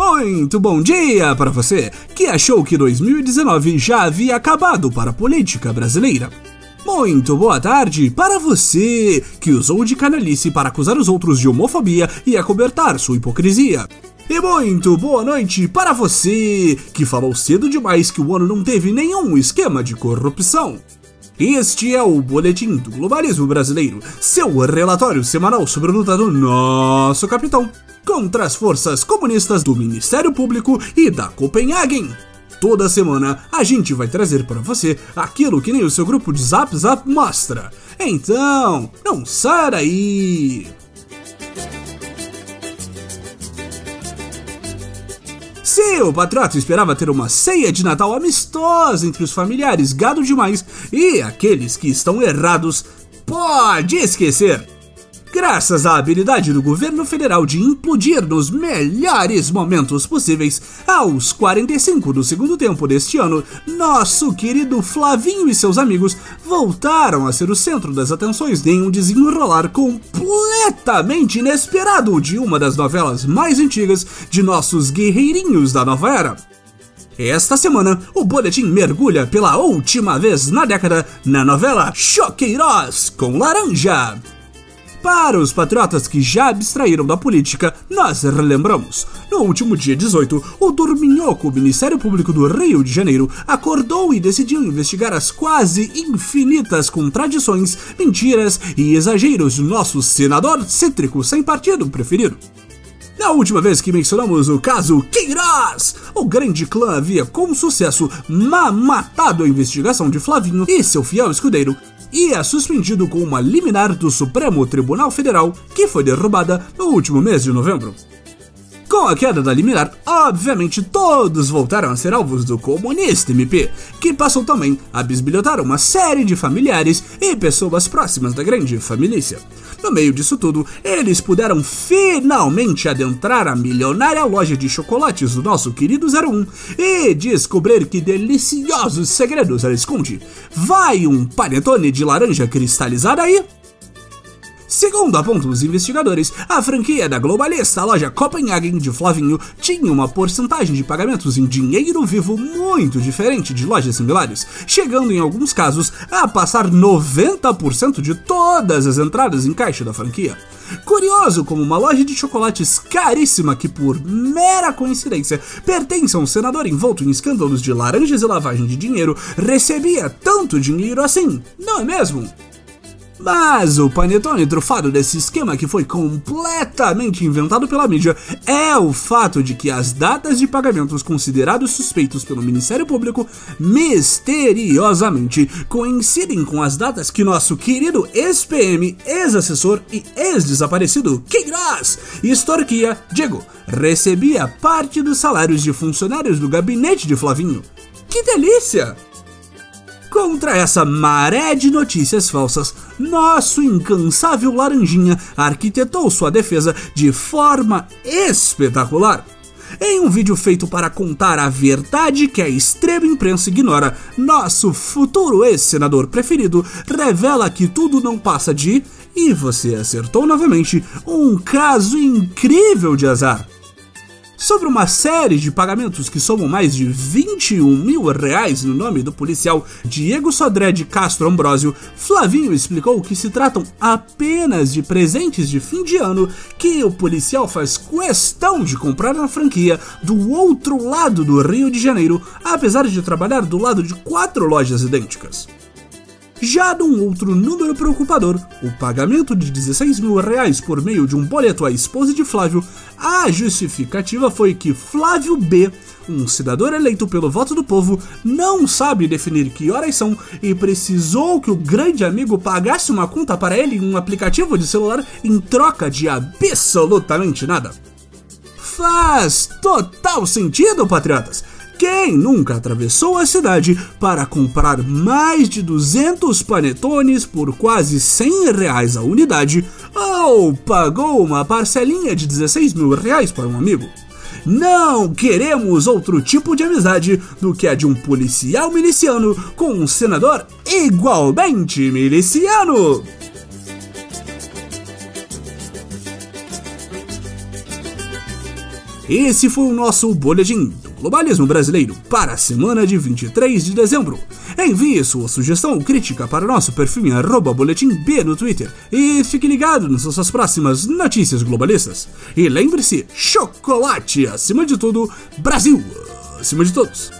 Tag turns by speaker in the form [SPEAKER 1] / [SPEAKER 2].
[SPEAKER 1] Muito bom dia para você que achou que 2019 já havia acabado para a política brasileira. Muito boa tarde para você que usou de canalice para acusar os outros de homofobia e acobertar sua hipocrisia. E muito boa noite para você que falou cedo demais que o ano não teve nenhum esquema de corrupção. Este é o Boletim do Globalismo Brasileiro, seu relatório semanal sobre a luta do nosso capitão contra as forças comunistas do Ministério Público e da Copenhagen. Toda semana a gente vai trazer para você aquilo que nem o seu grupo de Zap Zap mostra. Então, não sai daí! Se o patriota esperava ter uma ceia de Natal amistosa entre os familiares gado demais e aqueles que estão errados, pode esquecer! Graças à habilidade do governo federal de implodir nos melhores momentos possíveis, aos 45 do segundo tempo deste ano, nosso querido Flavinho e seus amigos voltaram a ser o centro das atenções em um desenrolar completamente inesperado de uma das novelas mais antigas de nossos guerreirinhos da nova era. Esta semana, o boletim mergulha pela última vez na década na novela Choqueiroz com Laranja. Para os patriotas que já abstraíram da política, nós relembramos. No último dia 18, o Dorminhoco, Ministério Público do Rio de Janeiro, acordou e decidiu investigar as quase infinitas contradições, mentiras e exageros do nosso senador cítrico sem partido preferido. Na última vez que mencionamos o caso Queiroz, o grande clã havia com sucesso mamatado a investigação de Flavinho e seu fiel escudeiro, e é suspendido com uma liminar do Supremo Tribunal Federal, que foi derrubada no último mês de novembro. Com a queda da liminar, obviamente todos voltaram a ser alvos do comunista MP, que passou também a bisbilhotar uma série de familiares e pessoas próximas da grande família. No meio disso tudo, eles puderam finalmente adentrar a milionária loja de chocolates do nosso querido 01 e descobrir que deliciosos segredos ela esconde. Vai um panetone de laranja cristalizada aí? Segundo apontam os investigadores, a franquia da globalista loja Copenhagen de Flavinho tinha uma porcentagem de pagamentos em dinheiro vivo muito diferente de lojas similares, chegando em alguns casos a passar 90% de todas as entradas em caixa da franquia. Curioso como uma loja de chocolates caríssima que, por mera coincidência, pertence a um senador envolto em escândalos de laranjas e lavagem de dinheiro, recebia tanto dinheiro assim, não é mesmo? Mas o panetone trufado desse esquema que foi completamente inventado pela mídia é o fato de que as datas de pagamentos considerados suspeitos pelo Ministério Público misteriosamente coincidem com as datas que nosso querido ex-PM, ex-assessor e ex-desaparecido Queiroz extorquia, digo, recebia parte dos salários de funcionários do gabinete de Flavinho. Que delícia! Contra essa maré de notícias falsas, nosso incansável Laranjinha arquitetou sua defesa de forma espetacular. Em um vídeo feito para contar a verdade que a extrema imprensa ignora, nosso futuro ex-senador preferido revela que tudo não passa de, e você acertou novamente, um caso incrível de azar sobre uma série de pagamentos que somam mais de 21 mil reais no nome do policial Diego Sodré de Castro Ambrosio, Flavinho explicou que se tratam apenas de presentes de fim de ano que o policial faz questão de comprar na franquia do outro lado do Rio de Janeiro, apesar de trabalhar do lado de quatro lojas idênticas. Já de um outro número preocupador, o pagamento de 16 mil reais por meio de um boleto à esposa de Flávio, a justificativa foi que Flávio B, um cidadão eleito pelo voto do povo, não sabe definir que horas são e precisou que o grande amigo pagasse uma conta para ele em um aplicativo de celular em troca de absolutamente nada. Faz total sentido, patriotas! Quem nunca atravessou a cidade para comprar mais de 200 panetones por quase 100 reais a unidade ou pagou uma parcelinha de 16 mil reais para um amigo? Não queremos outro tipo de amizade do que a de um policial miliciano com um senador igualmente miliciano. Esse foi o nosso boletim do globalismo brasileiro para a semana de 23 de dezembro. Envie sua sugestão ou crítica para nosso perfil em arroba no Twitter e fique ligado nas nossas próximas notícias globalistas. E lembre-se, chocolate acima de tudo, Brasil acima de todos.